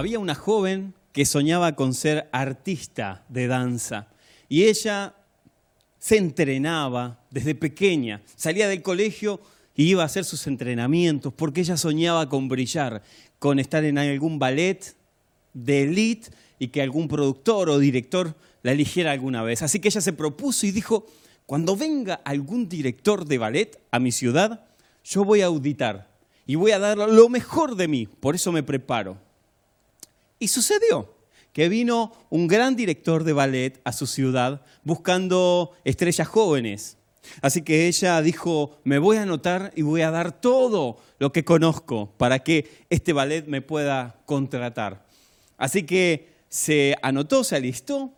había una joven que soñaba con ser artista de danza y ella se entrenaba desde pequeña, salía del colegio y iba a hacer sus entrenamientos porque ella soñaba con brillar, con estar en algún ballet de elite y que algún productor o director la eligiera alguna vez. Así que ella se propuso y dijo, cuando venga algún director de ballet a mi ciudad, yo voy a auditar y voy a dar lo mejor de mí, por eso me preparo. Y sucedió que vino un gran director de ballet a su ciudad buscando estrellas jóvenes. Así que ella dijo, me voy a anotar y voy a dar todo lo que conozco para que este ballet me pueda contratar. Así que se anotó, se alistó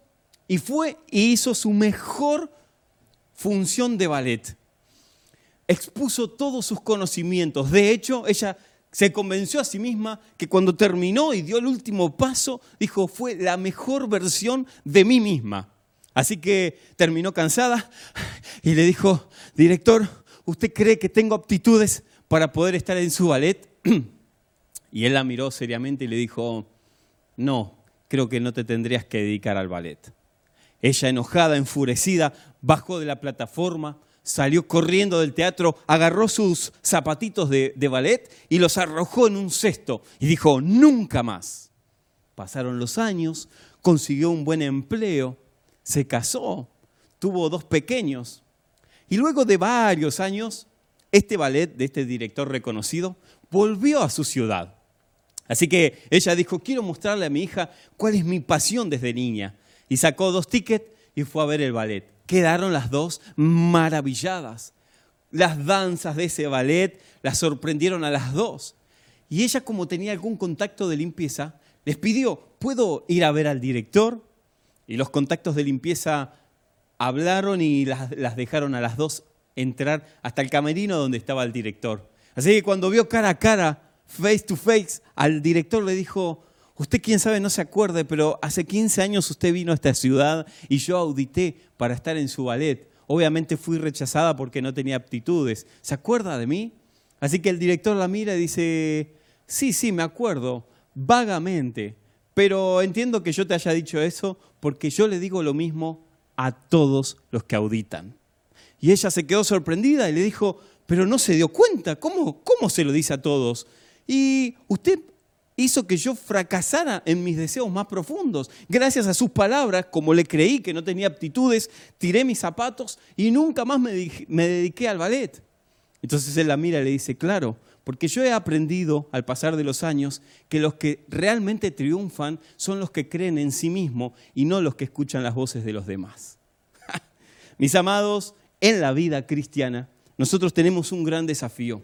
y fue y hizo su mejor función de ballet. Expuso todos sus conocimientos. De hecho, ella se convenció a sí misma que cuando terminó y dio el último paso, dijo, fue la mejor versión de mí misma. Así que terminó cansada y le dijo, director, ¿usted cree que tengo aptitudes para poder estar en su ballet? Y él la miró seriamente y le dijo, no, creo que no te tendrías que dedicar al ballet. Ella, enojada, enfurecida, bajó de la plataforma, salió corriendo del teatro, agarró sus zapatitos de, ballet y los arrojó en un cesto y dijo, nunca más. Pasaron los años, consiguió un buen empleo, se casó, tuvo dos pequeños y luego de varios años, este ballet de este director reconocido volvió a su ciudad. Así que ella dijo, quiero mostrarle a mi hija cuál es mi pasión desde niña. Y sacó dos tickets y fue a ver el ballet quedaron las dos maravilladas. Las danzas de ese ballet las sorprendieron a las dos. Y ella, como tenía algún contacto de limpieza, les pidió, ¿puedo ir a ver al director? Y los contactos de limpieza hablaron y las, dejaron a las dos entrar hasta el camerino donde estaba el director. Así que cuando vio cara a cara, face to face, al director le dijo, Usted, quién sabe, no se acuerde, pero hace 15 años usted vino a esta ciudad y yo audité para estar en su ballet. Obviamente fui rechazada porque no tenía aptitudes. ¿Se acuerda de mí? Así que el director la mira y dice, sí, sí, me acuerdo, vagamente, pero entiendo que yo te haya dicho eso porque yo le digo lo mismo a todos los que auditan. Y ella se quedó sorprendida y le dijo, pero no se dio cuenta, ¿cómo, cómo se lo dice a todos? Y usted hizo que yo fracasara en mis deseos más profundos. Gracias a sus palabras, como le creí que no tenía aptitudes, tiré mis zapatos y nunca más me, dediqué al ballet. Entonces él la mira y le dice, claro, porque yo he aprendido al pasar de los años que los que realmente triunfan son los que creen en sí mismos y no los que escuchan las voces de los demás. Mis amados, en la vida cristiana nosotros tenemos un gran desafío.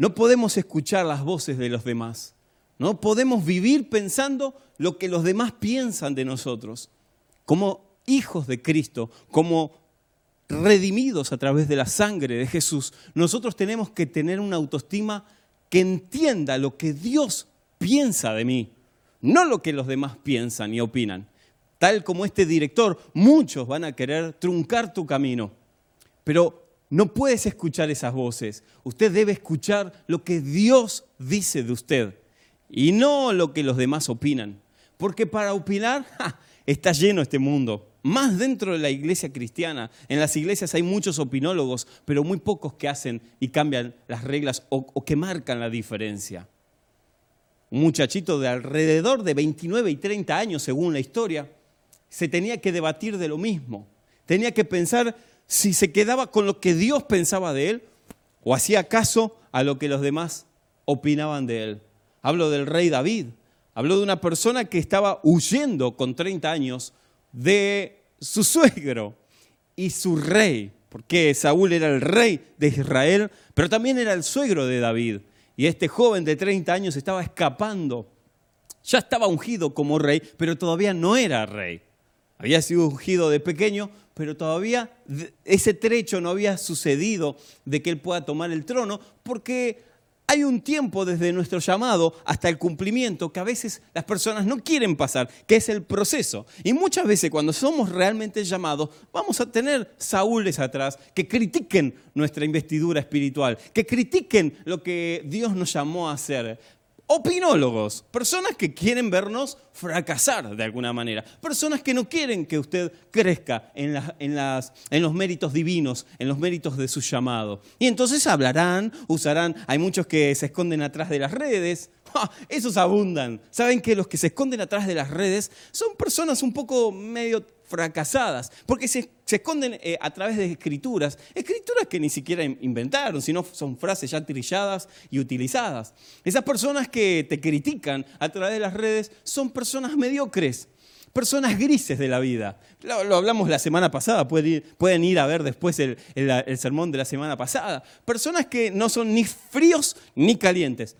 No podemos escuchar las voces de los demás. No podemos vivir pensando lo que los demás piensan de nosotros. Como hijos de Cristo, como redimidos a través de la sangre de Jesús, nosotros tenemos que tener una autoestima que entienda lo que Dios piensa de mí, no lo que los demás piensan y opinan. Tal como este director, muchos van a querer truncar tu camino, pero no puedes escuchar esas voces. Usted debe escuchar lo que Dios dice de usted y no lo que los demás opinan. Porque para opinar está lleno este mundo. Más dentro de la iglesia cristiana. En las iglesias hay muchos opinólogos, pero muy pocos que hacen y cambian las reglas o, o que marcan la diferencia. Un muchachito de alrededor de 29 y 30 años, según la historia, se tenía que debatir de lo mismo. Tenía que pensar si se quedaba con lo que Dios pensaba de él o hacía caso a lo que los demás opinaban de él. Hablo del rey David, hablo de una persona que estaba huyendo con 30 años de su suegro y su rey, porque Saúl era el rey de Israel, pero también era el suegro de David. Y este joven de 30 años estaba escapando. Ya estaba ungido como rey, pero todavía no era rey. Había sido ungido de pequeño, pero todavía ese trecho no había sucedido de que él pueda tomar el trono, porque hay un tiempo desde nuestro llamado hasta el cumplimiento que a veces las personas no quieren pasar, que es el proceso. Y muchas veces cuando somos realmente llamados, vamos a tener saúles atrás que critiquen nuestra investidura espiritual, que critiquen lo que Dios nos llamó a hacer. Opinólogos, personas que quieren vernos fracasar de alguna manera, personas que no quieren que usted crezca en, los méritos divinos, en los méritos de su llamado. Y entonces hablarán, usarán, hay muchos que se esconden atrás de las redes, esos abundan. Saben que los que se esconden atrás de las redes son personas un poco medio fracasadas, porque se, esconden eh, a través de escrituras, escrituras que ni siquiera inventaron, sino son frases ya trilladas y utilizadas. Esas personas que te critican a través de las redes son personas mediocres, personas grises de la vida. Lo, hablamos la semana pasada, pueden ir, a ver después el, el sermón de la semana pasada. Personas que no son ni fríos ni calientes,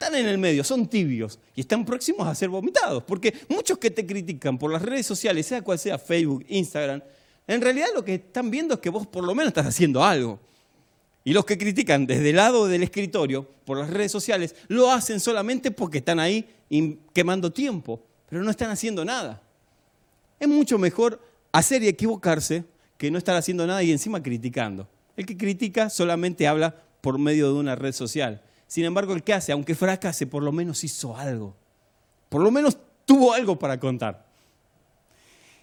están en el medio, son tibios y están próximos a ser vomitados. Porque muchos que te critican por las redes sociales, sea cual sea Facebook, Instagram, en realidad lo que están viendo es que vos por lo menos estás haciendo algo. Y los que critican desde el lado del escritorio por las redes sociales lo hacen solamente porque están ahí quemando tiempo, pero no están haciendo nada. Es mucho mejor hacer y equivocarse que no estar haciendo nada y encima criticando. El que critica solamente habla por medio de una red social. Sin embargo, el que hace, aunque fracase, por lo menos hizo algo. Por lo menos tuvo algo para contar.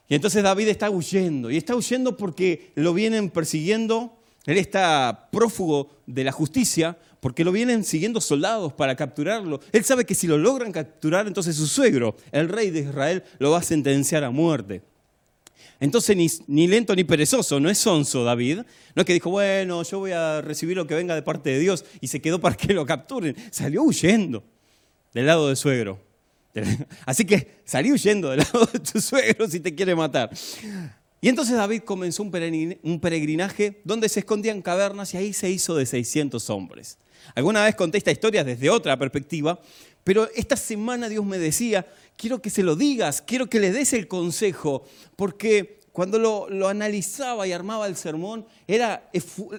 Y entonces David está huyendo. Y está huyendo porque lo vienen persiguiendo. Él está prófugo de la justicia porque lo vienen siguiendo soldados para capturarlo. Él sabe que si lo logran capturar, entonces su suegro, el rey de Israel, lo va a sentenciar a muerte. Entonces ni, lento ni perezoso, no es sonso David. No es que dijo, bueno, yo voy a recibir lo que venga de parte de Dios y se quedó para que lo capturen. Salió huyendo del lado de suegro. Así que salí huyendo del lado de tu suegro si te quiere matar. Y entonces David comenzó un peregrinaje donde se escondían cavernas y ahí se hizo de 600 hombres. Alguna vez conté esta historia desde otra perspectiva, pero esta semana Dios me decía, quiero que se lo digas, quiero que le des el consejo, porque cuando lo, analizaba y armaba el sermón, era,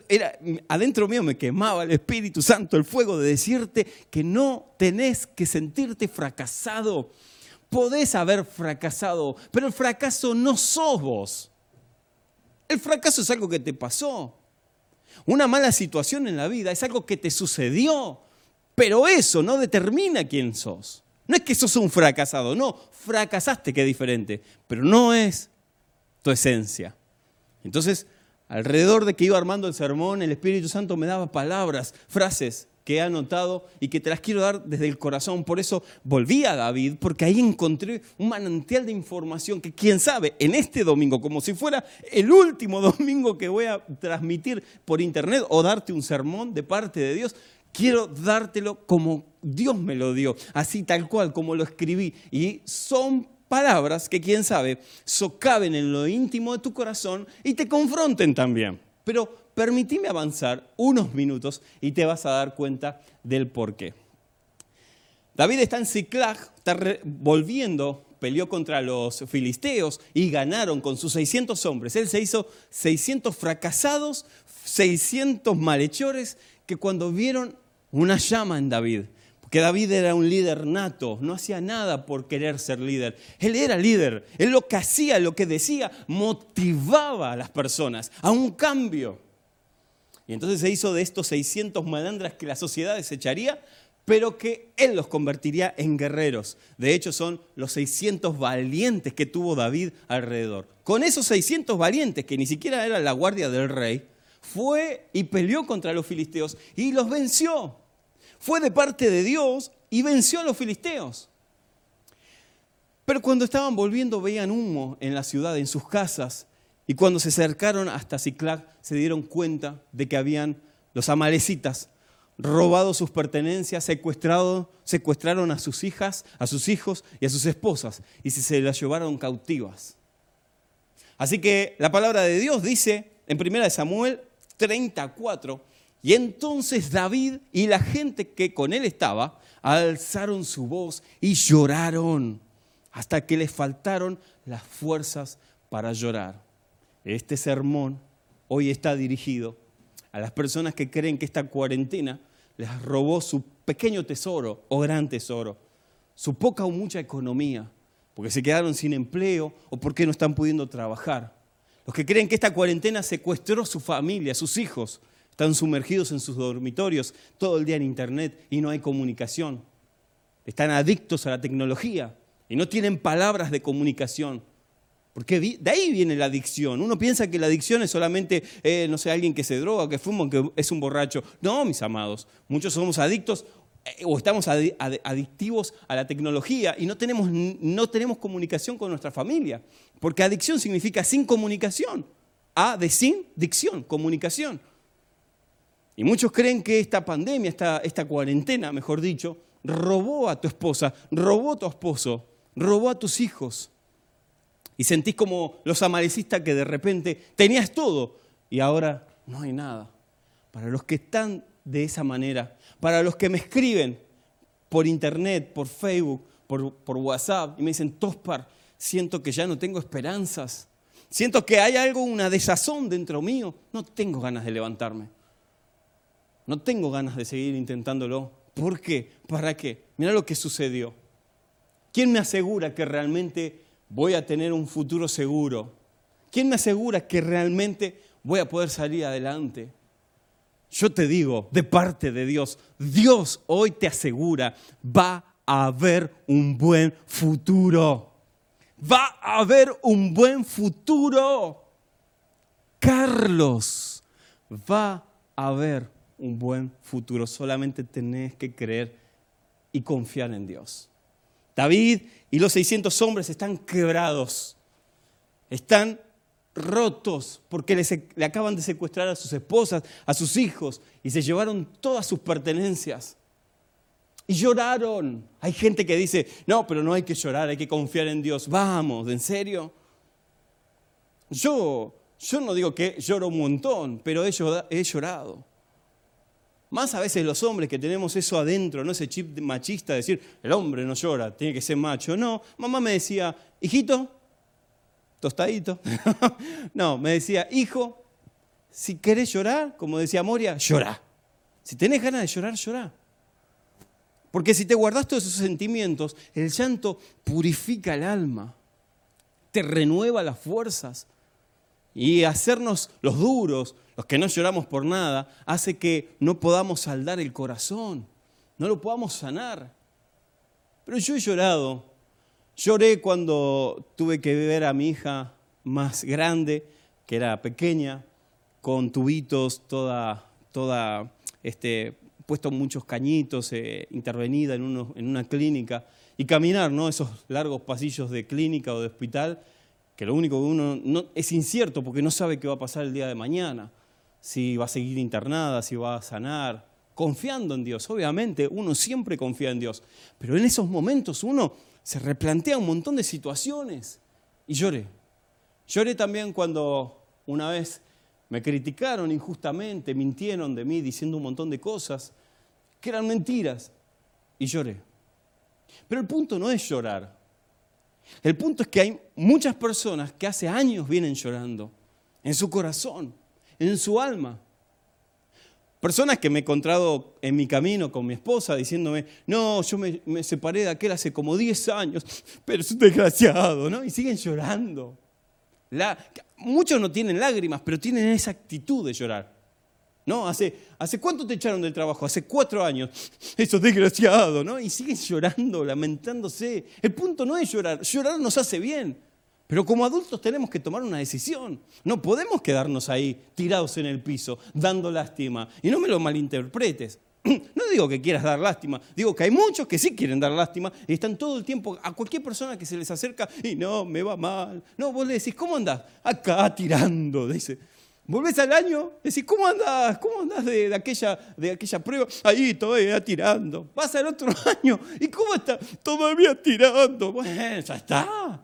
era, adentro mío me quemaba el Espíritu Santo, el fuego de decirte que no tenés que sentirte fracasado. Podés haber fracasado, pero el fracaso no sos vos. El fracaso es algo que te pasó. Una mala situación en la vida es algo que te sucedió. Pero eso no determina quién sos. No es que sos un fracasado, no, fracasaste que es diferente, pero no es tu esencia. Entonces, alrededor de que iba armando el sermón, el Espíritu Santo me daba palabras, frases que he anotado y que te las quiero dar desde el corazón. Por eso volví a David, porque ahí encontré un manantial de información que quién sabe, en este domingo, como si fuera el último domingo que voy a transmitir por internet o darte un sermón de parte de Dios, quiero dártelo como Dios me lo dio, así tal cual como lo escribí. Y son palabras que, quién sabe, socaven en lo íntimo de tu corazón y te confronten también. Pero permitime avanzar unos minutos y te vas a dar cuenta del por qué. David está en Ciclag, está volviendo, peleó contra los filisteos y ganaron con sus 600 hombres. Él se hizo 600 fracasados, 600 malhechores que cuando vieron una llama en David, porque David era un líder nato, no hacía nada por querer ser líder. Él era líder, él lo que hacía, lo que decía, motivaba a las personas a un cambio. Y entonces se hizo de estos 600 malandras que la sociedad desecharía, pero que él los convertiría en guerreros. De hecho, son los 600 valientes que tuvo David alrededor. Con esos 600 valientes, que ni siquiera era la guardia del rey, fue y peleó contra los filisteos y los venció. Fue de parte de Dios y venció a los filisteos. Pero cuando estaban volviendo veían humo en la ciudad, en sus casas, y cuando se acercaron hasta Ciclac se dieron cuenta de que habían los amalecitas robado sus pertenencias, secuestrado, secuestraron a sus hijas, a sus hijos y a sus esposas, y se las llevaron cautivas. Así que la palabra de Dios dice en 1 Samuel 34. Y entonces David y la gente que con él estaba alzaron su voz y lloraron hasta que les faltaron las fuerzas para llorar. Este sermón hoy está dirigido a las personas que creen que esta cuarentena les robó su pequeño tesoro o gran tesoro, su poca o mucha economía, porque se quedaron sin empleo o porque no están pudiendo trabajar. Los que creen que esta cuarentena secuestró su familia, sus hijos, están sumergidos en sus dormitorios todo el día en internet y no hay comunicación. están adictos a la tecnología y no tienen palabras de comunicación. Porque de ahí viene la adicción. Uno piensa que la adicción es solamente, eh, no sé, alguien que se droga, que fuma, que es un borracho. No, mis amados. Muchos somos adictos o estamos adictivos a la tecnología y no tenemos, no tenemos comunicación con nuestra familia. Porque adicción significa sin comunicación. A de sin dicción, comunicación. Y muchos creen que esta pandemia, esta, esta cuarentena, mejor dicho, robó a tu esposa, robó a tu esposo, robó a tus hijos y sentís como los amalecistas que de repente tenías todo y ahora no hay nada. Para los que están de esa manera, para los que me escriben por internet, por Facebook, por, WhatsApp y me dicen, Tospar, siento que ya no tengo esperanzas, siento que hay algo, una desazón dentro mío, no tengo ganas de levantarme, no tengo ganas de seguir intentándolo. ¿Por qué? ¿Para qué? Mira lo que sucedió. ¿Quién me asegura que realmente voy a tener un futuro seguro? ¿Quién me asegura que realmente voy a poder salir adelante? Yo te digo, de parte de Dios, Dios hoy te asegura, va a haber un buen futuro. Va a haber un buen futuro. Carlos, va a haber un buen futuro. Solamente tenés que creer y confiar en Dios. David y los 600 hombres están quebrados, están rotos porque le acaban de secuestrar a sus esposas, a sus hijos y se llevaron todas sus pertenencias. Y lloraron. Hay gente que dice, no, pero no hay que llorar, hay que confiar en Dios. Vamos, ¿en serio? Yo, yo no digo que lloro un montón, pero he llorado. Más a veces los hombres que tenemos eso adentro, no ese chip machista de decir, el hombre no llora, tiene que ser macho. No, mamá me decía, hijito, tostadito. no, me decía, hijo, si querés llorar, como decía Moria, llorá. Si tenés ganas de llorar, llorá. Porque si te guardas todos esos sentimientos, el llanto purifica el alma, te renueva las fuerzas. Y hacernos los duros, los que no lloramos por nada, hace que no podamos saldar el corazón, no lo podamos sanar. Pero yo he llorado. Lloré cuando tuve que ver a mi hija más grande, que era pequeña, con tubitos, toda, toda este, puesto muchos cañitos, eh, intervenida en, en una clínica, y caminar ¿no? esos largos pasillos de clínica o de hospital, que lo único que uno no, es incierto porque no sabe qué va a pasar el día de mañana si va a seguir internada, si va a sanar, confiando en Dios. Obviamente uno siempre confía en Dios, pero en esos momentos uno se replantea un montón de situaciones y lloré. Lloré también cuando una vez me criticaron injustamente, mintieron de mí diciendo un montón de cosas que eran mentiras y lloré. Pero el punto no es llorar. El punto es que hay muchas personas que hace años vienen llorando en su corazón en su alma. Personas que me he encontrado en mi camino con mi esposa diciéndome, no, yo me, separé de aquel hace como 10 años, pero es un desgraciado, ¿no? Y siguen llorando. muchos no tienen lágrimas, pero tienen esa actitud de llorar. ¿No? ¿Hace, ¿Hace cuánto te echaron del trabajo? Hace cuatro años. Eso es desgraciado, ¿no? Y siguen llorando, lamentándose. El punto no es llorar, llorar nos hace bien. Pero como adultos tenemos que tomar una decisión. No podemos quedarnos ahí tirados en el piso, dando lástima. Y no me lo malinterpretes. No digo que quieras dar lástima, digo que hay muchos que sí quieren dar lástima y están todo el tiempo a cualquier persona que se les acerca y no, me va mal. No, vos le decís, ¿cómo andás? Acá tirando, dice. Volvés al año, decís, ¿cómo andás? ¿Cómo andás de, aquella, de aquella prueba? Ahí todavía tirando. Vas al otro año, ¿y cómo está? Todavía tirando. Bueno, ya está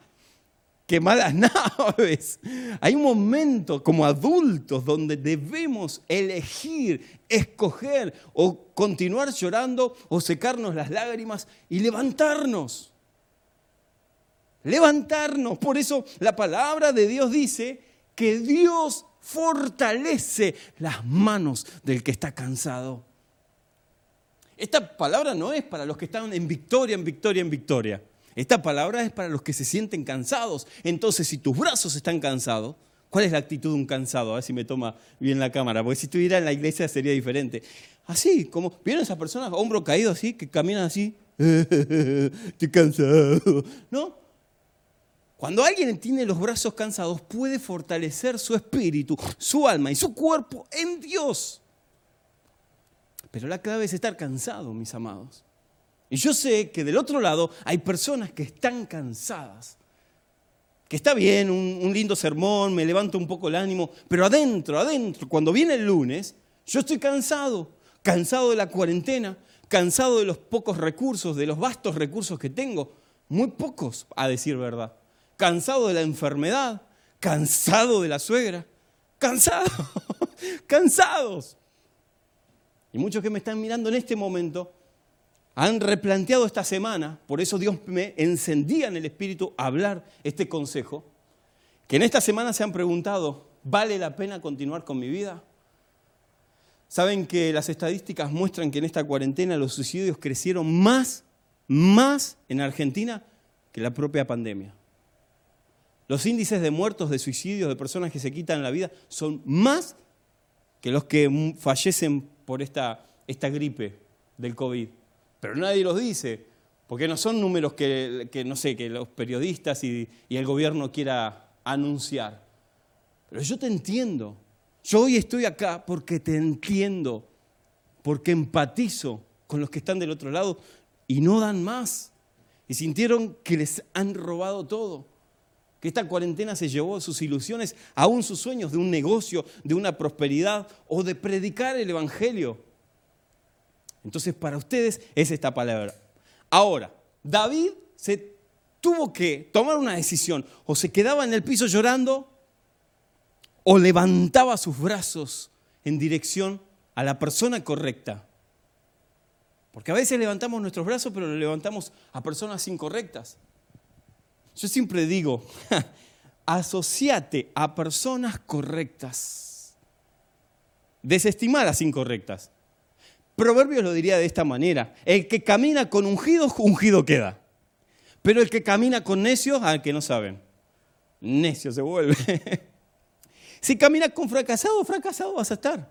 quemadas naves. Hay un momento como adultos donde debemos elegir, escoger o continuar llorando o secarnos las lágrimas y levantarnos. Levantarnos. Por eso la palabra de Dios dice que Dios fortalece las manos del que está cansado. Esta palabra no es para los que están en victoria, en victoria, en victoria. Esta palabra es para los que se sienten cansados. Entonces, si tus brazos están cansados, ¿cuál es la actitud de un cansado? A ver si me toma bien la cámara, porque si estuviera en la iglesia sería diferente. Así, como, ¿vieron esas personas, hombro caído así, que caminan así? estoy cansado. No. Cuando alguien tiene los brazos cansados, puede fortalecer su espíritu, su alma y su cuerpo en Dios. Pero la clave es estar cansado, mis amados. Y yo sé que del otro lado hay personas que están cansadas. Que está bien, un, lindo sermón, me levanta un poco el ánimo, pero adentro, adentro, cuando viene el lunes, yo estoy cansado, cansado de la cuarentena, cansado de los pocos recursos, de los vastos recursos que tengo, muy pocos, a decir verdad. Cansado de la enfermedad, cansado de la suegra, cansado, cansados. Y muchos que me están mirando en este momento han replanteado esta semana, por eso Dios me encendía en el espíritu a hablar este consejo, que en esta semana se han preguntado, ¿vale la pena continuar con mi vida? Saben que las estadísticas muestran que en esta cuarentena los suicidios crecieron más, más en Argentina que la propia pandemia. Los índices de muertos, de suicidios, de personas que se quitan la vida, son más que los que fallecen por esta, esta gripe del COVID. Pero nadie los dice, porque no son números que, no sé, que los periodistas y, y el gobierno quiera anunciar. Pero yo te entiendo. Yo hoy estoy acá porque te entiendo, porque empatizo con los que están del otro lado y no dan más. Y sintieron que les han robado todo. Que esta cuarentena se llevó sus ilusiones, aún sus sueños de un negocio, de una prosperidad o de predicar el Evangelio. Entonces, para ustedes es esta palabra. Ahora, David se tuvo que tomar una decisión. O se quedaba en el piso llorando o levantaba sus brazos en dirección a la persona correcta. Porque a veces levantamos nuestros brazos, pero lo levantamos a personas incorrectas. Yo siempre digo, asociate a personas correctas. Desestima a las incorrectas. Proverbios lo diría de esta manera. El que camina con ungidos, ungido queda. Pero el que camina con necios, al que no saben. Necio se vuelve. Si caminas con fracasado, fracasado vas a estar.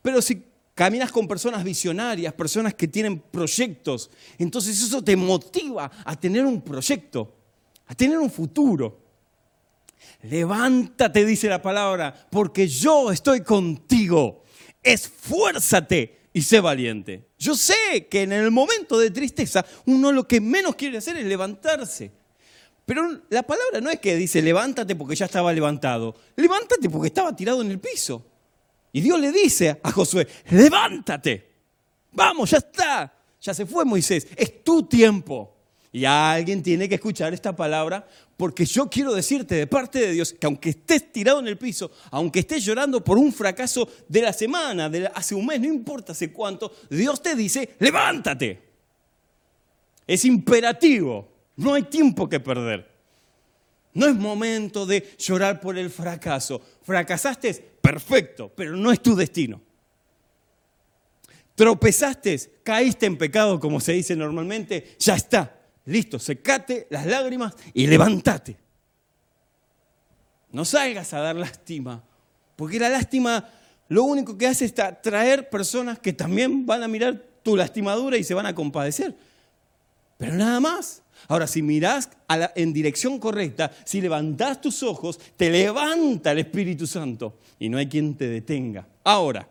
Pero si caminas con personas visionarias, personas que tienen proyectos, entonces eso te motiva a tener un proyecto, a tener un futuro. Levántate, dice la palabra, porque yo estoy contigo. Esfuérzate y sé valiente. Yo sé que en el momento de tristeza uno lo que menos quiere hacer es levantarse. Pero la palabra no es que dice levántate porque ya estaba levantado. Levántate porque estaba tirado en el piso. Y Dios le dice a Josué, levántate. Vamos, ya está. Ya se fue Moisés. Es tu tiempo. Y alguien tiene que escuchar esta palabra porque yo quiero decirte de parte de Dios que aunque estés tirado en el piso, aunque estés llorando por un fracaso de la semana, de hace un mes, no importa hace cuánto, Dios te dice, levántate. Es imperativo. No hay tiempo que perder. No es momento de llorar por el fracaso. Fracasaste, perfecto, pero no es tu destino. Tropezaste, caíste en pecado, como se dice normalmente, ya está. Listo, secate las lágrimas y levántate. No salgas a dar lástima, porque la lástima lo único que hace es traer personas que también van a mirar tu lastimadura y se van a compadecer. Pero nada más. Ahora, si mirás en dirección correcta, si levantás tus ojos, te levanta el Espíritu Santo y no hay quien te detenga. Ahora,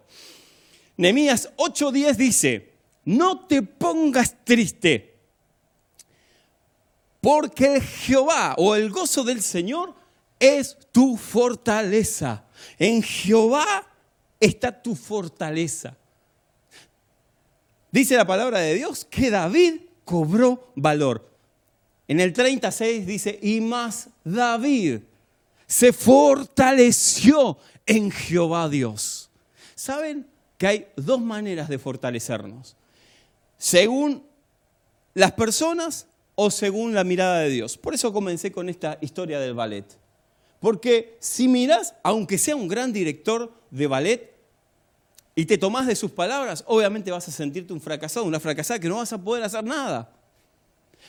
Nehemías 8:10 dice, no te pongas triste, porque Jehová o el gozo del Señor es tu fortaleza. En Jehová está tu fortaleza. Dice la palabra de Dios que David cobró valor. En el 36 dice, y más David se fortaleció en Jehová Dios. ¿Saben que hay dos maneras de fortalecernos? Según las personas o según la mirada de Dios. Por eso comencé con esta historia del ballet. Porque si miras, aunque sea un gran director de ballet, y te tomás de sus palabras, obviamente vas a sentirte un fracasado, una fracasada que no vas a poder hacer nada.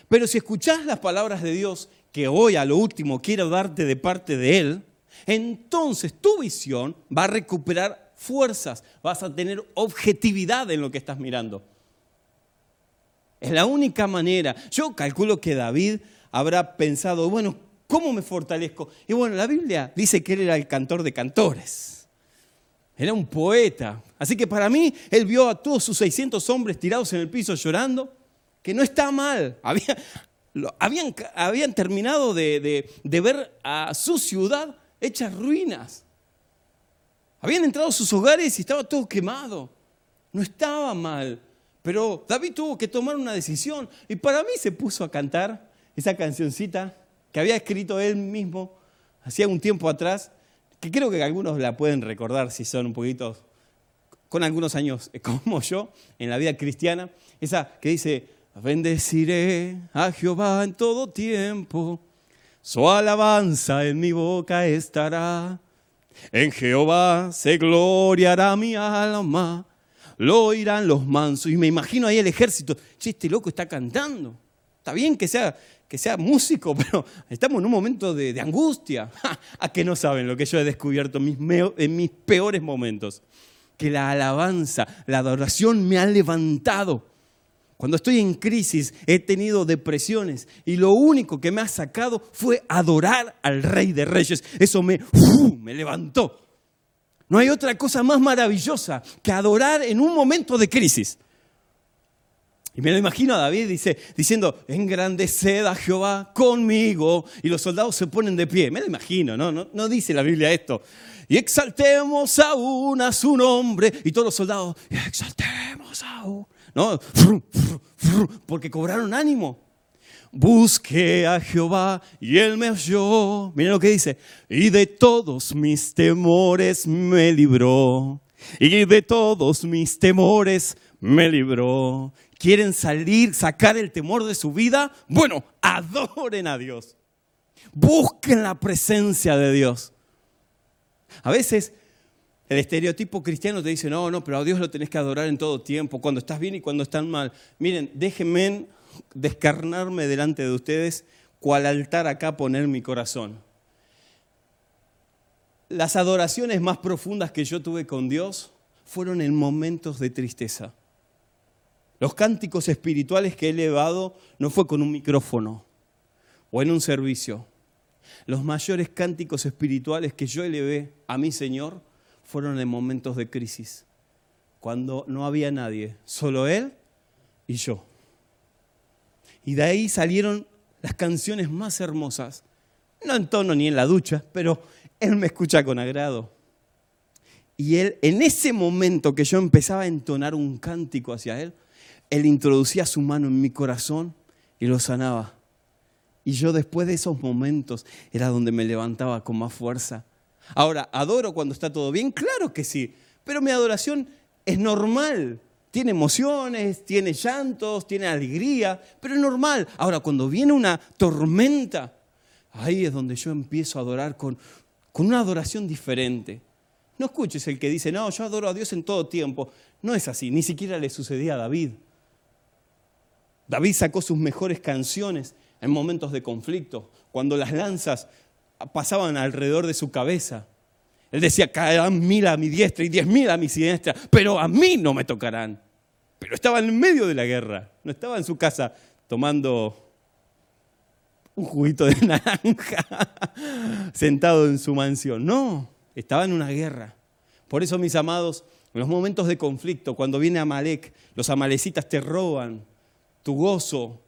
Pero si escuchás las palabras de Dios, que hoy a lo último quiero darte de parte de Él, entonces tu visión va a recuperar fuerzas, vas a tener objetividad en lo que estás mirando. Es la única manera. Yo calculo que David habrá pensado, bueno, ¿cómo me fortalezco? Y bueno, la Biblia dice que él era el cantor de cantores. Era un poeta. Así que para mí, él vio a todos sus 600 hombres tirados en el piso llorando, que no está mal. habían, terminado de, de ver a su ciudad hecha ruinas. Habían entrado a sus hogares y estaba todo quemado. No estaba mal. Pero David tuvo que tomar una decisión y para mí se puso a cantar esa cancioncita que había escrito él mismo hacía un tiempo atrás, que creo que algunos la pueden recordar si son un poquito con algunos años como yo en la vida cristiana, esa que dice, bendeciré a Jehová en todo tiempo, su alabanza en mi boca estará, en Jehová se gloriará mi alma lo oirán los mansos. Y me imagino ahí el ejército, che, este loco está cantando. Está bien que sea, que sea músico, pero estamos en un momento de, angustia. ¿A que no saben lo que yo he descubierto en mis, peores momentos? Que la alabanza, la adoración me ha levantado. Cuando estoy en crisis he tenido depresiones y lo único que me ha sacado fue adorar al Rey de Reyes. Eso me, me levantó. No hay otra cosa más maravillosa que adorar en un momento de crisis. Y me lo imagino a David dice, diciendo, engrandeced a Jehová conmigo. Y los soldados se ponen de pie. Me lo imagino, ¿no? No, no dice la Biblia esto. Y exaltemos aún a su nombre. Y todos los soldados, exaltemos aún. ¿No? Porque cobraron ánimo. Busqué a Jehová y él me oyó. Miren lo que dice. Y de todos mis temores me libró. Y de todos mis temores me libró. ¿Quieren salir, sacar el temor de su vida? Bueno, adoren a Dios. Busquen la presencia de Dios. A veces el estereotipo cristiano te dice, no, no, pero a Dios lo tenés que adorar en todo tiempo, cuando estás bien y cuando estás mal. Miren, déjenme descarnarme delante de ustedes, cual altar acá poner mi corazón. Las adoraciones más profundas que yo tuve con Dios fueron en momentos de tristeza. Los cánticos espirituales que he elevado no fue con un micrófono o en un servicio. Los mayores cánticos espirituales que yo elevé a mi Señor fueron en momentos de crisis, cuando no había nadie, solo Él y yo. Y de ahí salieron las canciones más hermosas. No en tono ni en la ducha, pero Él me escucha con agrado. Y Él, en ese momento que yo empezaba a entonar un cántico hacia Él, Él introducía su mano en mi corazón y lo sanaba. Y yo después de esos momentos era donde me levantaba con más fuerza. Ahora, ¿adoro cuando está todo bien? Claro que sí, pero mi adoración es normal. Tiene emociones, tiene llantos, tiene alegría, pero es normal. Ahora, cuando viene una tormenta, ahí es donde yo empiezo a adorar con, con una adoración diferente. No escuches el que dice, no, yo adoro a Dios en todo tiempo. No es así, ni siquiera le sucedía a David. David sacó sus mejores canciones en momentos de conflicto, cuando las lanzas pasaban alrededor de su cabeza. Él decía, caerán mil a mi diestra y diez mil a mi siniestra, pero a mí no me tocarán. Pero estaba en medio de la guerra, no estaba en su casa tomando un juguito de naranja, sentado en su mansión. No, estaba en una guerra. Por eso, mis amados, en los momentos de conflicto, cuando viene Amalek, los amalecitas te roban tu gozo,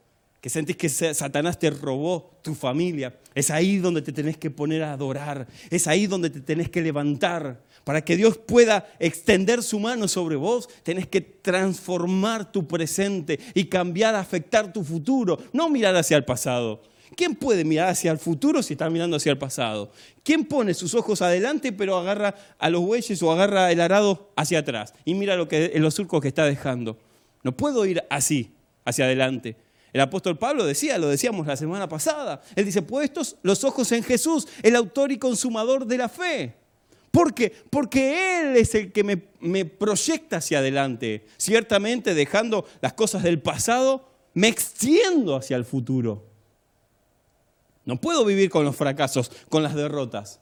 que sentís que Satanás te robó tu familia, es ahí donde te tenés que poner a adorar, es ahí donde te tenés que levantar. Para que Dios pueda extender su mano sobre vos, tenés que transformar tu presente y cambiar, afectar tu futuro, no mirar hacia el pasado. ¿Quién puede mirar hacia el futuro si está mirando hacia el pasado? ¿Quién pone sus ojos adelante pero agarra a los bueyes o agarra el arado hacia atrás y mira lo que, los surcos que está dejando? No puedo ir así, hacia adelante. El apóstol Pablo decía, lo decíamos la semana pasada, él dice, puestos los ojos en Jesús, el autor y consumador de la fe. ¿Por qué? Porque Él es el que me, me proyecta hacia adelante. Ciertamente dejando las cosas del pasado, me extiendo hacia el futuro. No puedo vivir con los fracasos, con las derrotas.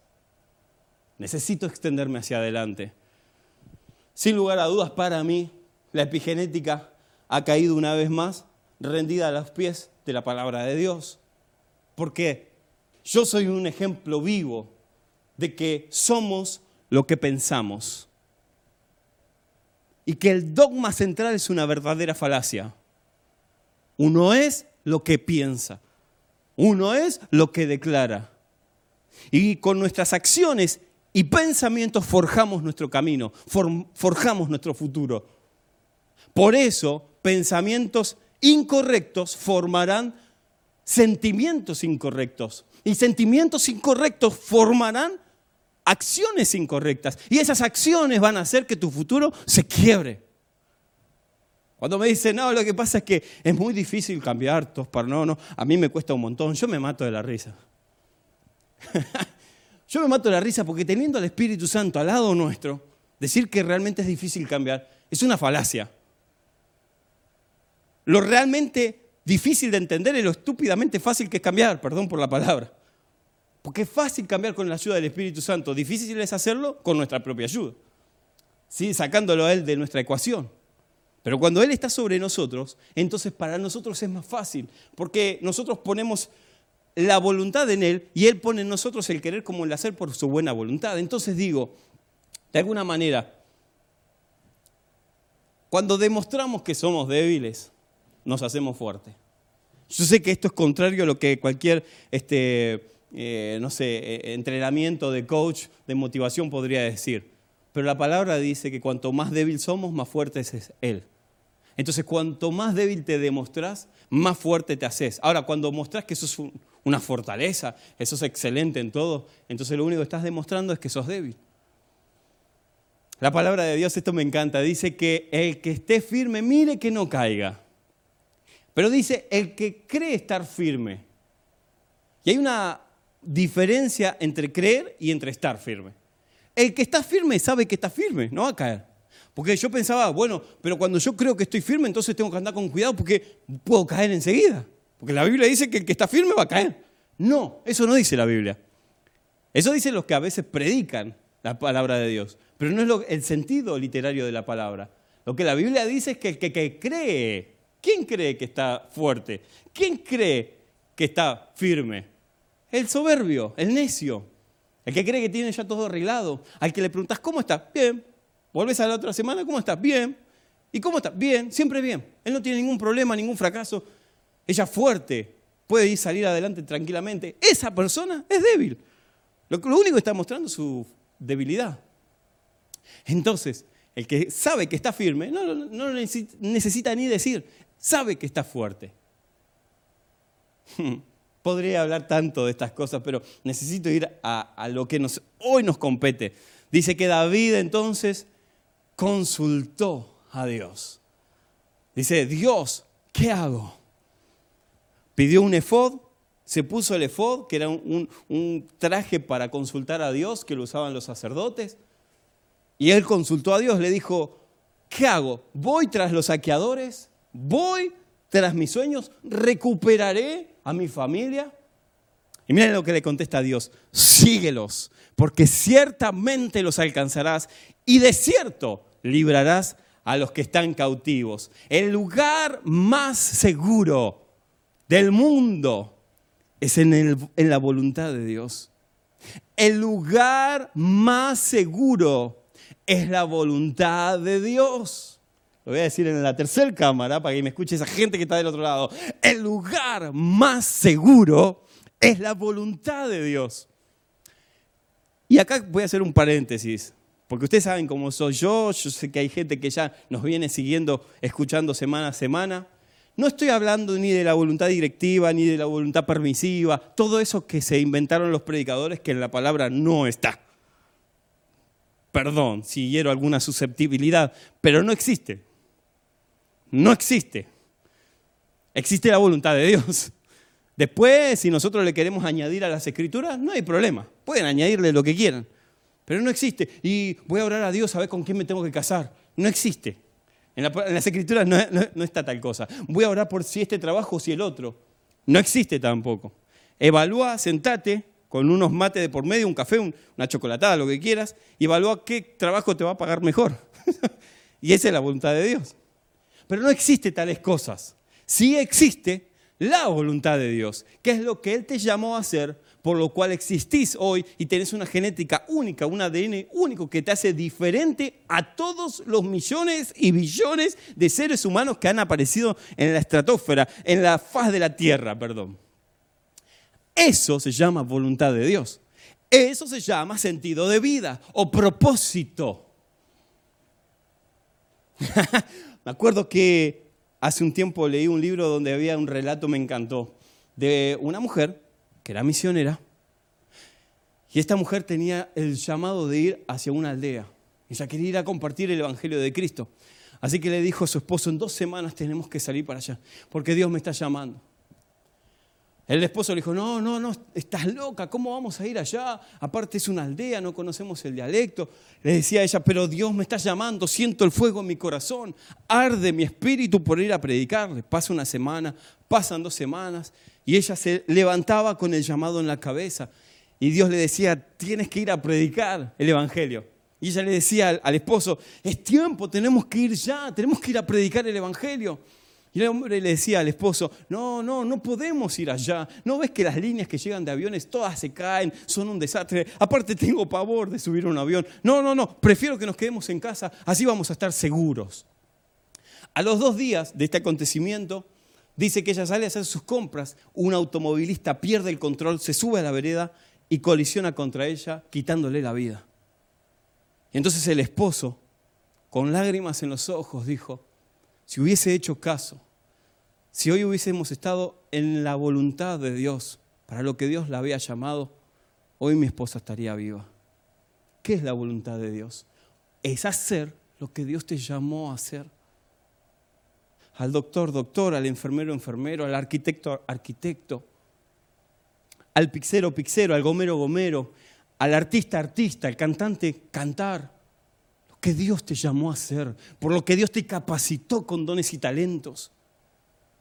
Necesito extenderme hacia adelante. Sin lugar a dudas, para mí, la epigenética ha caído una vez más rendida a los pies de la palabra de Dios. Porque yo soy un ejemplo vivo de que somos lo que pensamos. Y que el dogma central es una verdadera falacia. Uno es lo que piensa. Uno es lo que declara. Y con nuestras acciones y pensamientos forjamos nuestro camino, forjamos nuestro futuro. Por eso, pensamientos incorrectos formarán sentimientos incorrectos. Y sentimientos incorrectos formarán acciones incorrectas. Y esas acciones van a hacer que tu futuro se quiebre. Cuando me dicen, no, lo que pasa es que es muy difícil cambiar, para no, no, a mí me cuesta un montón, yo me mato de la risa. yo me mato de la risa porque teniendo al Espíritu Santo al lado nuestro, decir que realmente es difícil cambiar es una falacia. Lo realmente difícil de entender es lo estúpidamente fácil que es cambiar, perdón por la palabra. Porque es fácil cambiar con la ayuda del Espíritu Santo, difícil es hacerlo con nuestra propia ayuda, ¿sí? sacándolo a Él de nuestra ecuación. Pero cuando Él está sobre nosotros, entonces para nosotros es más fácil, porque nosotros ponemos la voluntad en Él y Él pone en nosotros el querer como el hacer por su buena voluntad. Entonces digo, de alguna manera, cuando demostramos que somos débiles, nos hacemos fuertes. Yo sé que esto es contrario a lo que cualquier, este, eh, no sé, eh, entrenamiento de coach, de motivación podría decir. Pero la palabra dice que cuanto más débil somos, más fuerte es Él. Entonces, cuanto más débil te demostrás, más fuerte te haces. Ahora, cuando mostrás que sos una fortaleza, que sos excelente en todo, entonces lo único que estás demostrando es que sos débil. La palabra de Dios, esto me encanta, dice que el que esté firme, mire que no caiga. Pero dice, el que cree estar firme. Y hay una diferencia entre creer y entre estar firme. El que está firme sabe que está firme, no va a caer. Porque yo pensaba, bueno, pero cuando yo creo que estoy firme, entonces tengo que andar con cuidado porque puedo caer enseguida. Porque la Biblia dice que el que está firme va a caer. No, eso no dice la Biblia. Eso dicen los que a veces predican la palabra de Dios. Pero no es el sentido literario de la palabra. Lo que la Biblia dice es que el que cree, ¿quién cree que está fuerte? ¿Quién cree que está firme? El soberbio, el necio. El que cree que tiene ya todo arreglado. Al que le preguntas, ¿cómo está? Bien. Volves a la otra semana, ¿cómo estás? Bien. ¿Y cómo está? Bien, siempre bien. Él no tiene ningún problema, ningún fracaso. Ella fuerte, puede ir salir adelante tranquilamente. Esa persona es débil. Lo, único que está mostrando es su debilidad. Entonces, el que sabe que está firme, no necesita ni decir, sabe que está fuerte. Podría hablar tanto de estas cosas, pero necesito ir a, lo que hoy nos compete. Dice que David entonces consultó a Dios. Dice, Dios, ¿qué hago? Pidió un efod, se puso el efod, que era un, un, traje para consultar a Dios, que lo usaban los sacerdotes. Y él consultó a Dios, le dijo, ¿qué hago? ¿Voy tras los saqueadores? ¿Voy tras mis sueños? ¿Recuperaré a mi familia? Y miren lo que le contesta Dios, síguelos, porque ciertamente los alcanzarás y de cierto librarás a los que están cautivos. El lugar más seguro del mundo es en, en la voluntad de Dios. El lugar más seguro es la voluntad de Dios. Lo voy a decir en la tercera cámara para que me escuche esa gente que está del otro lado. El lugar más seguro es la voluntad de Dios. Y acá voy a hacer un paréntesis, porque ustedes saben cómo soy yo, yo sé que hay gente que ya nos viene siguiendo, escuchando semana a semana. No estoy hablando ni de la voluntad directiva, ni de la voluntad permisiva, todo eso que se inventaron los predicadores que en la palabra no está. Perdón si hiero alguna susceptibilidad, pero no existe. No existe. Existe la voluntad de Dios. Después, si nosotros le queremos añadir a las escrituras, no hay problema. Pueden añadirle lo que quieran. Pero no existe. Y voy a orar a Dios a ver con quién me tengo que casar. No existe. En, las escrituras no, está tal cosa. Voy a orar por si este trabajo o si el otro. No existe tampoco. Evalúa, sentate con unos mates de por medio, un café, una chocolatada, lo que quieras, y evalúa qué trabajo te va a pagar mejor. y esa es la voluntad de Dios. Pero no existe tales cosas. sí existe la voluntad de Dios, que es lo que Él te llamó a hacer, por lo cual existís hoy y tenés una genética única, un ADN único que te hace diferente a todos los millones y billones de seres humanos que han aparecido en la estratosfera, en la faz de la Tierra, perdón. Eso se llama voluntad de Dios. Eso se llama sentido de vida o propósito. Acuerdo que hace un tiempo leí un libro donde había un relato, me encantó, de una mujer que era misionera. Y esta mujer tenía el llamado de ir hacia una aldea. Ella quería ir a compartir el Evangelio de Cristo. Así que le dijo a su esposo, en dos semanas tenemos que salir para allá, porque Dios me está llamando. El esposo le dijo, no, no, no, estás loca, ¿cómo vamos a ir allá? Aparte es una aldea, no conocemos el dialecto. Le decía a ella, pero Dios me está llamando, siento el fuego en mi corazón, arde mi espíritu por ir a predicarle. Pasa una semana, pasan dos semanas, y ella se levantaba con el llamado en la cabeza. Y Dios le decía, tienes que ir a predicar el Evangelio. Y ella le decía al, esposo, es tiempo, tenemos que ir ya, tenemos que ir a predicar el Evangelio. Y el hombre le decía al esposo, no, no, no podemos ir allá. ¿No ves que las líneas que llegan de aviones todas se caen, son un desastre? Aparte tengo pavor de subir un avión. No, no, no, prefiero que nos quedemos en casa, así vamos a estar seguros. A los dos días de este acontecimiento, dice que ella sale a hacer sus compras, un automovilista pierde el control, se sube a la vereda y colisiona contra ella, quitándole la vida. Y entonces el esposo, con lágrimas en los ojos, dijo, si hubiese hecho caso, si hoy hubiésemos estado en la voluntad de Dios, para lo que Dios la había llamado, hoy mi esposa estaría viva. ¿Qué es la voluntad de Dios? Es hacer lo que Dios te llamó a hacer. Al doctor, doctor, al enfermero, enfermero, al arquitecto, arquitecto, al pixero, pixero, al gomero, gomero, al artista, artista, al cantante, cantar que Dios te llamó a hacer, por lo que Dios te capacitó con dones y talentos.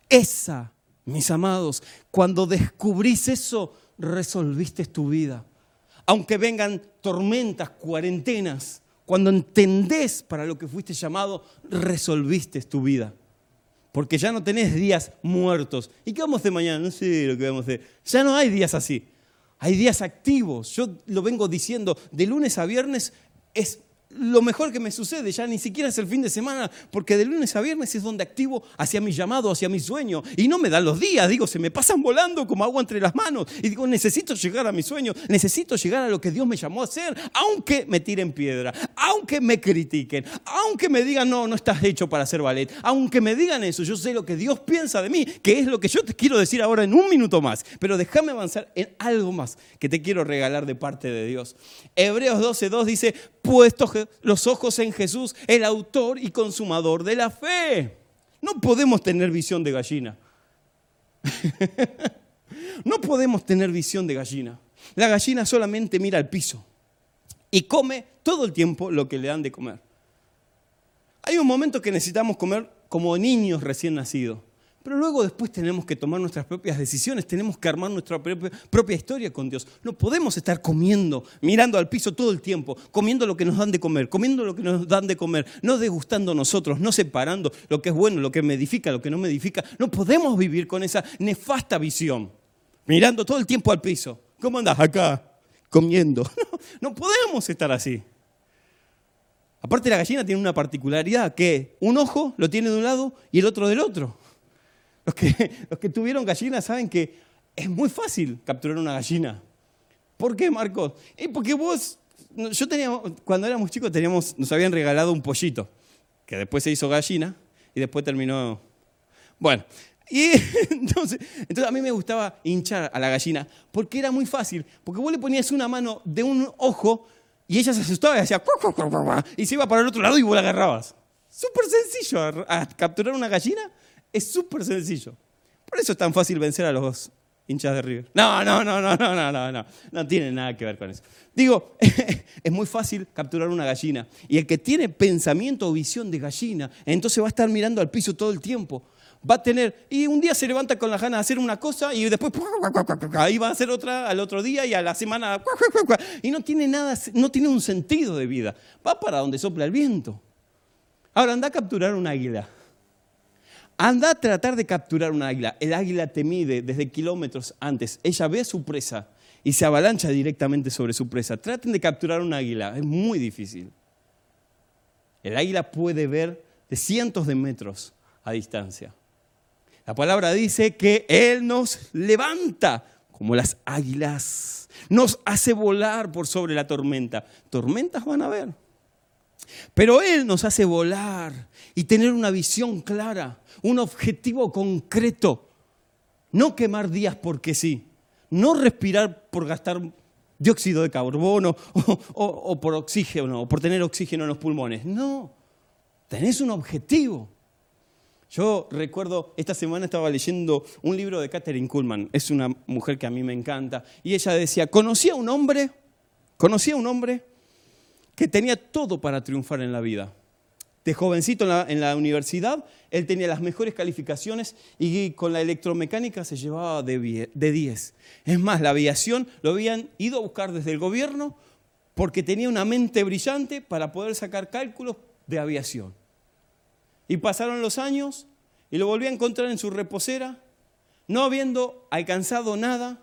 Esa, mis amados, cuando descubrís eso, resolviste tu vida. Aunque vengan tormentas, cuarentenas, cuando entendés para lo que fuiste llamado, resolviste tu vida. Porque ya no tenés días muertos. ¿Y qué vamos a hacer mañana? No sé lo que vamos a hacer. Ya no hay días así. Hay días activos. Yo lo vengo diciendo, de lunes a viernes es lo mejor que me sucede, ya ni siquiera es el fin de semana, porque de lunes a viernes es donde activo hacia mi llamado, hacia mi sueño. Y no me dan los días, digo, se me pasan volando como agua entre las manos. Y digo, necesito llegar a mi sueño, necesito llegar a lo que Dios me llamó a hacer, aunque me tiren piedra, aunque me critiquen, aunque me digan, no, no estás hecho para hacer ballet, aunque me digan eso, yo sé lo que Dios piensa de mí, que es lo que yo te quiero decir ahora en un minuto más. Pero déjame avanzar en algo más que te quiero regalar de parte de Dios. Hebreos 12.2 dice, puesto los ojos en Jesús, el autor y consumador de la fe. No podemos tener visión de gallina. no podemos tener visión de gallina. La gallina solamente mira al piso y come todo el tiempo lo que le dan de comer. Hay un momento que necesitamos comer como niños recién nacidos. Pero luego después tenemos que tomar nuestras propias decisiones, tenemos que armar nuestra propia historia con Dios. No podemos estar comiendo, mirando al piso todo el tiempo, comiendo lo que nos dan de comer, comiendo lo que nos dan de comer, no degustando nosotros, no separando lo que es bueno, lo que me edifica, lo que no me edifica. No podemos vivir con esa nefasta visión, mirando todo el tiempo al piso. ¿Cómo andas acá? Comiendo. No, no podemos estar así. Aparte la gallina tiene una particularidad, que un ojo lo tiene de un lado y el otro del otro. Los que, tuvieron gallinas saben que es muy fácil capturar una gallina. ¿Por qué, Marcos? porque vos, yo tenía, cuando éramos chicos teníamos, nos habían regalado un pollito, que después se hizo gallina y después terminó... Bueno, y entonces, a mí me gustaba hinchar a la gallina porque era muy fácil, porque vos le ponías una mano de un ojo y ella se asustaba y hacía y se iba para el otro lado y vos la agarrabas. Súper sencillo capturar una gallina es súper sencillo. Por eso es tan fácil vencer a los hinchas de River. No, no, no, no, no, no, no, no. No tiene nada que ver con eso. Digo, es muy fácil capturar una gallina. Y el que tiene pensamiento o visión de gallina, entonces va a estar mirando al piso todo el tiempo. Va a tener, y un día se levanta con la ganas de hacer una cosa y después ahí va a hacer otra al otro día y a la semana y no tiene nada, no tiene un sentido de vida. Va para donde sopla el viento. Ahora anda a capturar un águila anda a tratar de capturar un águila. El águila te mide desde kilómetros antes. Ella ve a su presa y se avalancha directamente sobre su presa. Traten de capturar un águila, es muy difícil. El águila puede ver de cientos de metros a distancia. La palabra dice que Él nos levanta como las águilas, nos hace volar por sobre la tormenta. Tormentas van a haber. Pero Él nos hace volar y tener una visión clara, un objetivo concreto. No quemar días porque sí, no respirar por gastar dióxido de carbono o, por oxígeno, o por tener oxígeno en los pulmones. No, tenés un objetivo. Yo recuerdo, esta semana estaba leyendo un libro de Catherine Kuhlman, es una mujer que a mí me encanta, y ella decía, conocía a un hombre, conocía a un hombre que tenía todo para triunfar en la vida. De jovencito en la, universidad, él tenía las mejores calificaciones y con la electromecánica se llevaba de 10. Es más, la aviación lo habían ido a buscar desde el gobierno porque tenía una mente brillante para poder sacar cálculos de aviación. Y pasaron los años y lo volví a encontrar en su reposera, no habiendo alcanzado nada,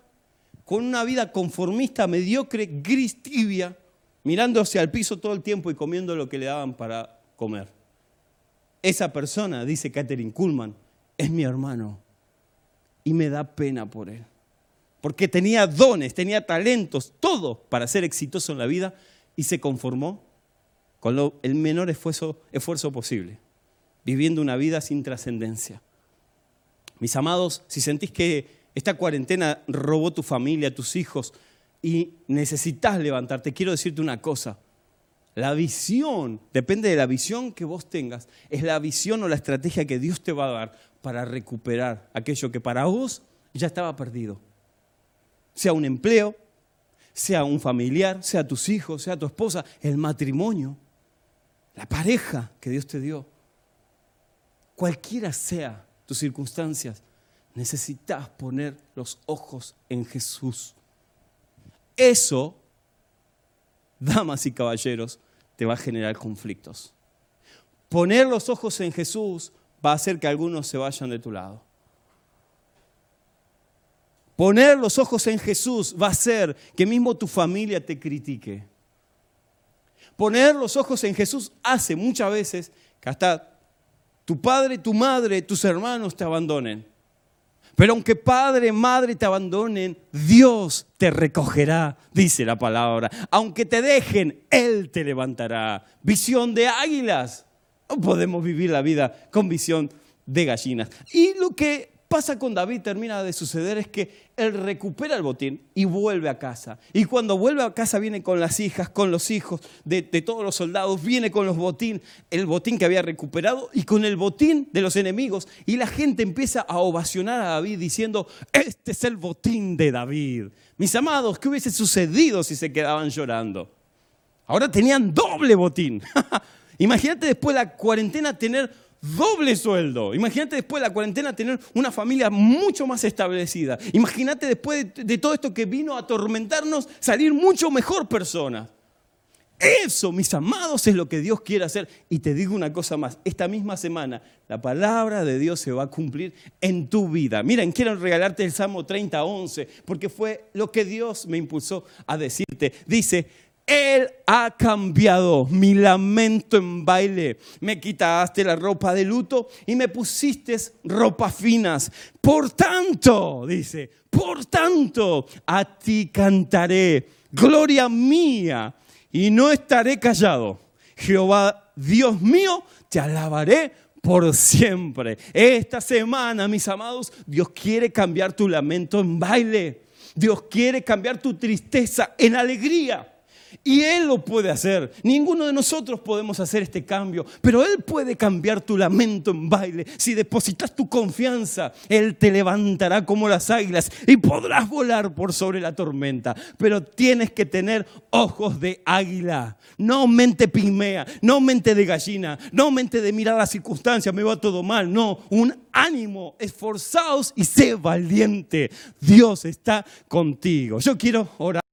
con una vida conformista, mediocre, gris, tibia, mirándose al piso todo el tiempo y comiendo lo que le daban para comer. Esa persona, dice Catherine Kuhlman, es mi hermano y me da pena por él. Porque tenía dones, tenía talentos, todo para ser exitoso en la vida y se conformó con el menor esfuerzo, esfuerzo posible, viviendo una vida sin trascendencia. Mis amados, si sentís que esta cuarentena robó tu familia, tus hijos, y necesitas levantarte, quiero decirte una cosa. La visión, depende de la visión que vos tengas, es la visión o la estrategia que Dios te va a dar para recuperar aquello que para vos ya estaba perdido. Sea un empleo, sea un familiar, sea tus hijos, sea tu esposa, el matrimonio, la pareja que Dios te dio. Cualquiera sea tus circunstancias, necesitas poner los ojos en Jesús. Eso, damas y caballeros, te va a generar conflictos. Poner los ojos en Jesús va a hacer que algunos se vayan de tu lado. Poner los ojos en Jesús va a hacer que mismo tu familia te critique. Poner los ojos en Jesús hace muchas veces que hasta tu padre, tu madre, tus hermanos te abandonen. Pero aunque padre, madre te abandonen, Dios te recogerá, dice la palabra. Aunque te dejen, Él te levantará. Visión de águilas. No podemos vivir la vida con visión de gallinas. Y lo que pasa con David, termina de suceder, es que él recupera el botín y vuelve a casa. Y cuando vuelve a casa viene con las hijas, con los hijos de, todos los soldados, viene con los botín, el botín que había recuperado y con el botín de los enemigos. Y la gente empieza a ovacionar a David diciendo, este es el botín de David. Mis amados, ¿qué hubiese sucedido si se quedaban llorando? Ahora tenían doble botín. Imagínate después de la cuarentena tener doble sueldo. Imagínate después de la cuarentena tener una familia mucho más establecida. Imagínate después de, todo esto que vino a atormentarnos, salir mucho mejor persona. Eso, mis amados, es lo que Dios quiere hacer. Y te digo una cosa más, esta misma semana la palabra de Dios se va a cumplir en tu vida. Miren, quiero regalarte el Salmo 30, 11, porque fue lo que Dios me impulsó a decirte. Dice, él ha cambiado mi lamento en baile. Me quitaste la ropa de luto y me pusiste ropas finas. Por tanto, dice, por tanto, a ti cantaré, gloria mía, y no estaré callado. Jehová, Dios mío, te alabaré por siempre. Esta semana, mis amados, Dios quiere cambiar tu lamento en baile. Dios quiere cambiar tu tristeza en alegría. Y Él lo puede hacer. Ninguno de nosotros podemos hacer este cambio, pero Él puede cambiar tu lamento en baile. Si depositas tu confianza, Él te levantará como las águilas y podrás volar por sobre la tormenta. Pero tienes que tener ojos de águila, no mente pigmea, no mente de gallina, no mente de mirar las circunstancias, me va todo mal. No, un ánimo, esforzaos y sé valiente. Dios está contigo. Yo quiero orar.